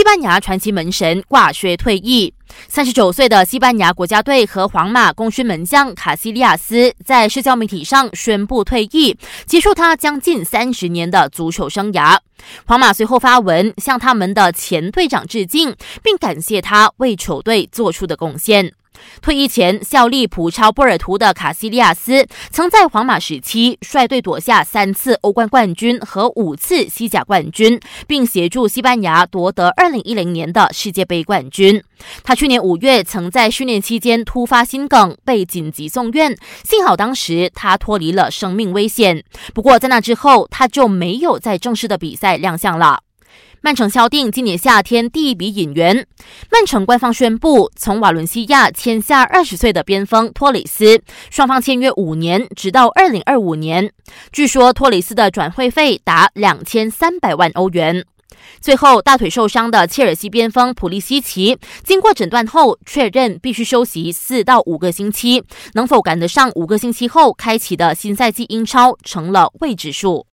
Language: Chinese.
西班牙传奇门神挂靴退役。三十九岁的西班牙国家队和皇马功勋门将卡西利亚斯在社交媒体上宣布退役，结束他将近三十年的足球生涯。皇马随后发文向他们的前队长致敬，并感谢他为球队做出的贡献。退役前效力普超波尔图的卡西利亚斯，曾在皇马时期率队夺下三次欧冠冠军和五次西甲冠军，并协助西班牙夺得2010年的世界杯冠军。他去年五月曾在训练期间突发心梗，被紧急送院，幸好当时他脱离了生命危险。不过在那之后，他就没有在正式的比赛亮相了。曼城敲定今年夏天第一笔引援。曼城官方宣布，从瓦伦西亚签下二十岁的边锋托里斯，双方签约五年，直到二零二五年。据说托里斯的转会费达两千三百万欧元。最后，大腿受伤的切尔西边锋普利西奇，经过诊断后确认必须休息四到五个星期，能否赶得上五个星期后开启的新赛季英超，成了未知数。